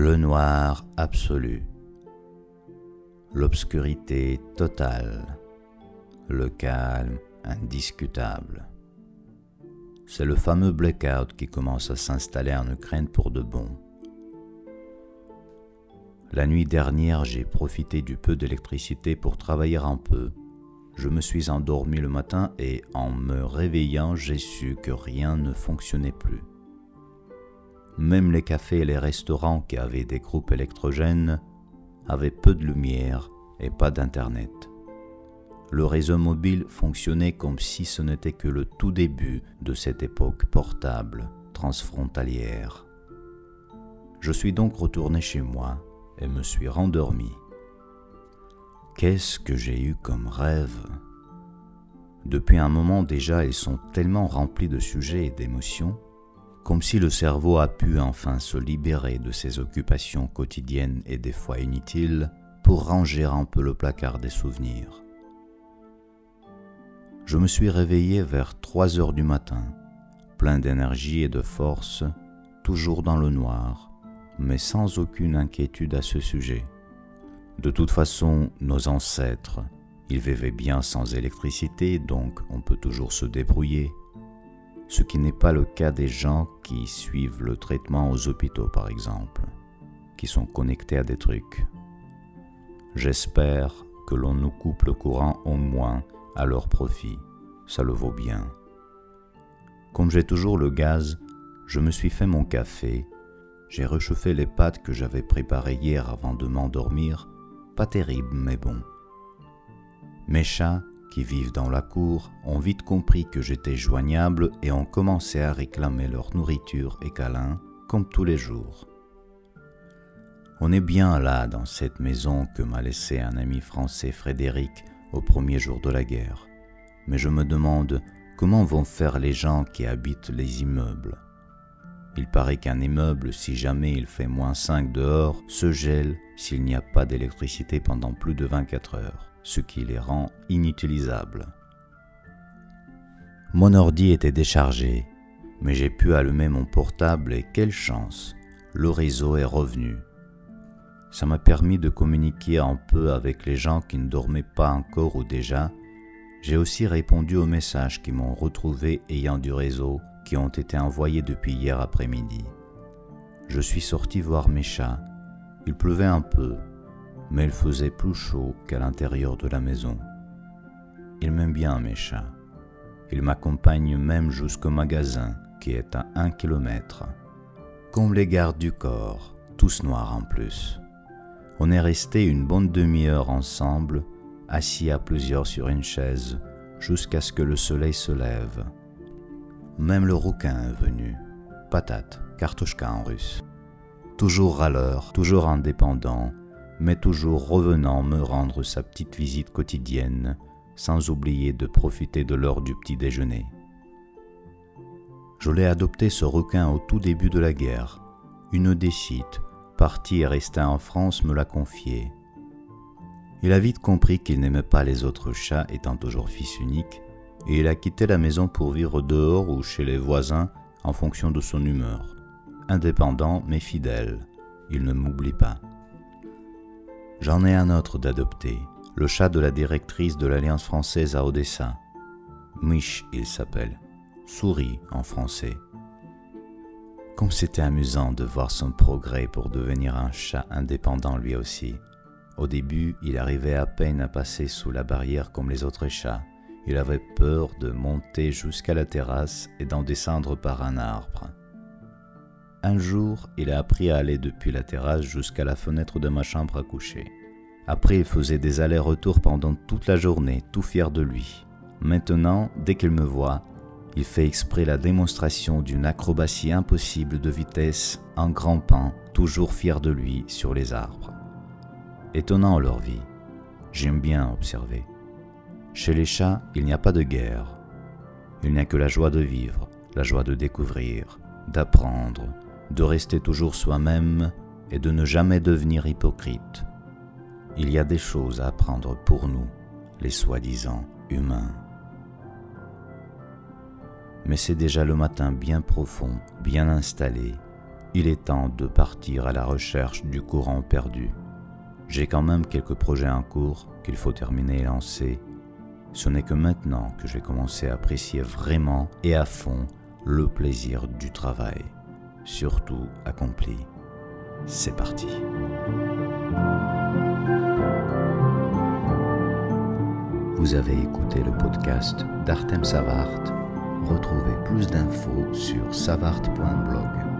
Le noir absolu, l'obscurité totale, le calme indiscutable. C'est le fameux blackout qui commence à s'installer en Ukraine pour de bon. La nuit dernière, j'ai profité du peu d'électricité pour travailler un peu. Je me suis endormi le matin et en me réveillant, j'ai su que rien ne fonctionnait plus. Même les cafés et les restaurants qui avaient des groupes électrogènes avaient peu de lumière et pas d'Internet. Le réseau mobile fonctionnait comme si ce n'était que le tout début de cette époque portable, transfrontalière. Je suis donc retourné chez moi et me suis rendormi. Qu'est-ce que j'ai eu comme rêve? Depuis un moment déjà, ils sont tellement remplis de sujets et d'émotions, comme si le cerveau a pu enfin se libérer de ses occupations quotidiennes et des fois inutiles pour ranger un peu le placard des souvenirs je me suis réveillé vers 3 heures du matin, plein d'énergie et de force, toujours dans le noir, mais sans aucune inquiétude à ce sujet. De toute façon, nos ancêtres, ils vivaient bien sans électricité, donc on peut toujours se débrouiller, ce qui n'est pas le cas des gens qui suivent le traitement aux hôpitaux par exemple, qui sont connectés à des trucs. J'espère que l'on nous coupe le courant au moins à leur profit. Ça le vaut bien. Comme j'ai toujours le gaz, je me suis fait mon café, j'ai réchauffé les pâtes que j'avais préparées hier avant de m'endormir, pas terrible mais bon. Mes chats, qui vivent dans la cour, ont vite compris que j'étais joignable et ont commencé à réclamer leur nourriture et câlins, comme tous les jours. On est bien là dans cette maison que m'a laissé un ami français Frédéric au premier jour de la guerre. Mais je me demande comment vont faire les gens qui habitent les immeubles. Il paraît qu'un immeuble, si jamais il fait moins 5 dehors, se gèle s'il n'y a pas d'électricité pendant plus de 24 heures, ce qui les rend inutilisables. Mon ordi était déchargé, mais j'ai pu allumer mon portable et quelle chance, le réseau est revenu. Ça m'a permis de communiquer un peu avec les gens qui ne dormaient pas encore ou déjà. J'ai aussi répondu aux messages qui m'ont retrouvé ayant du réseau qui ont été envoyés depuis hier après-midi. Je suis sorti voir mes chats. Il pleuvait un peu, mais il faisait plus chaud qu'à l'intérieur de la maison. Ils m'aiment bien, mes chats. Ils m'accompagnent même jusqu'au magasin, qui est à un kilomètre. Comme les gardes du corps, tous noirs en plus. On est resté une bonne demi-heure ensemble, assis à plusieurs sur une chaise, jusqu'à ce que le soleil se lève. Même le rouquin est venu. Patate, kartushka en russe. Toujours râleur, toujours indépendant, mais toujours revenant me rendre sa petite visite quotidienne, sans oublier de profiter de l'heure du petit déjeuner. Je l'ai adopté ce requin au tout début de la guerre. Une des sites, parti et resté en France, me l'a confié. Il a vite compris qu'il n'aimait pas les autres chats étant toujours fils unique, et il a quitté la maison pour vivre dehors ou chez les voisins en fonction de son humeur. Indépendant mais fidèle, il ne m'oublie pas. J'en ai un autre d'adopté, le chat de la directrice de l'Alliance française à Odessa. Mish, il s'appelle. Souris en français. Comme c'était amusant de voir son progrès pour devenir un chat indépendant lui aussi. Au début, il arrivait à peine à passer sous la barrière comme les autres chats. Il avait peur de monter jusqu'à la terrasse et d'en descendre par un arbre. Un jour, il a appris à aller depuis la terrasse jusqu'à la fenêtre de ma chambre à coucher. Après, il faisait des allers-retours pendant toute la journée, tout fier de lui. Maintenant, dès qu'il me voit, il fait exprès la démonstration d'une acrobatie impossible de vitesse en grimpant, toujours fier de lui, sur les arbres. Étonnant leur vie, j'aime bien observer. Chez les chats, il n'y a pas de guerre. Il n'y a que la joie de vivre, la joie de découvrir, d'apprendre, de rester toujours soi-même et de ne jamais devenir hypocrite. Il y a des choses à apprendre pour nous, les soi-disant humains. Mais c'est déjà le matin bien profond, bien installé. Il est temps de partir à la recherche du courant perdu. J'ai quand même quelques projets en cours qu'il faut terminer et lancer. Ce n'est que maintenant que j'ai commencé à apprécier vraiment et à fond le plaisir du travail surtout accompli. C'est parti. Vous avez écouté le podcast d'Artem Savart. Retrouvez plus d'infos sur savart.blog.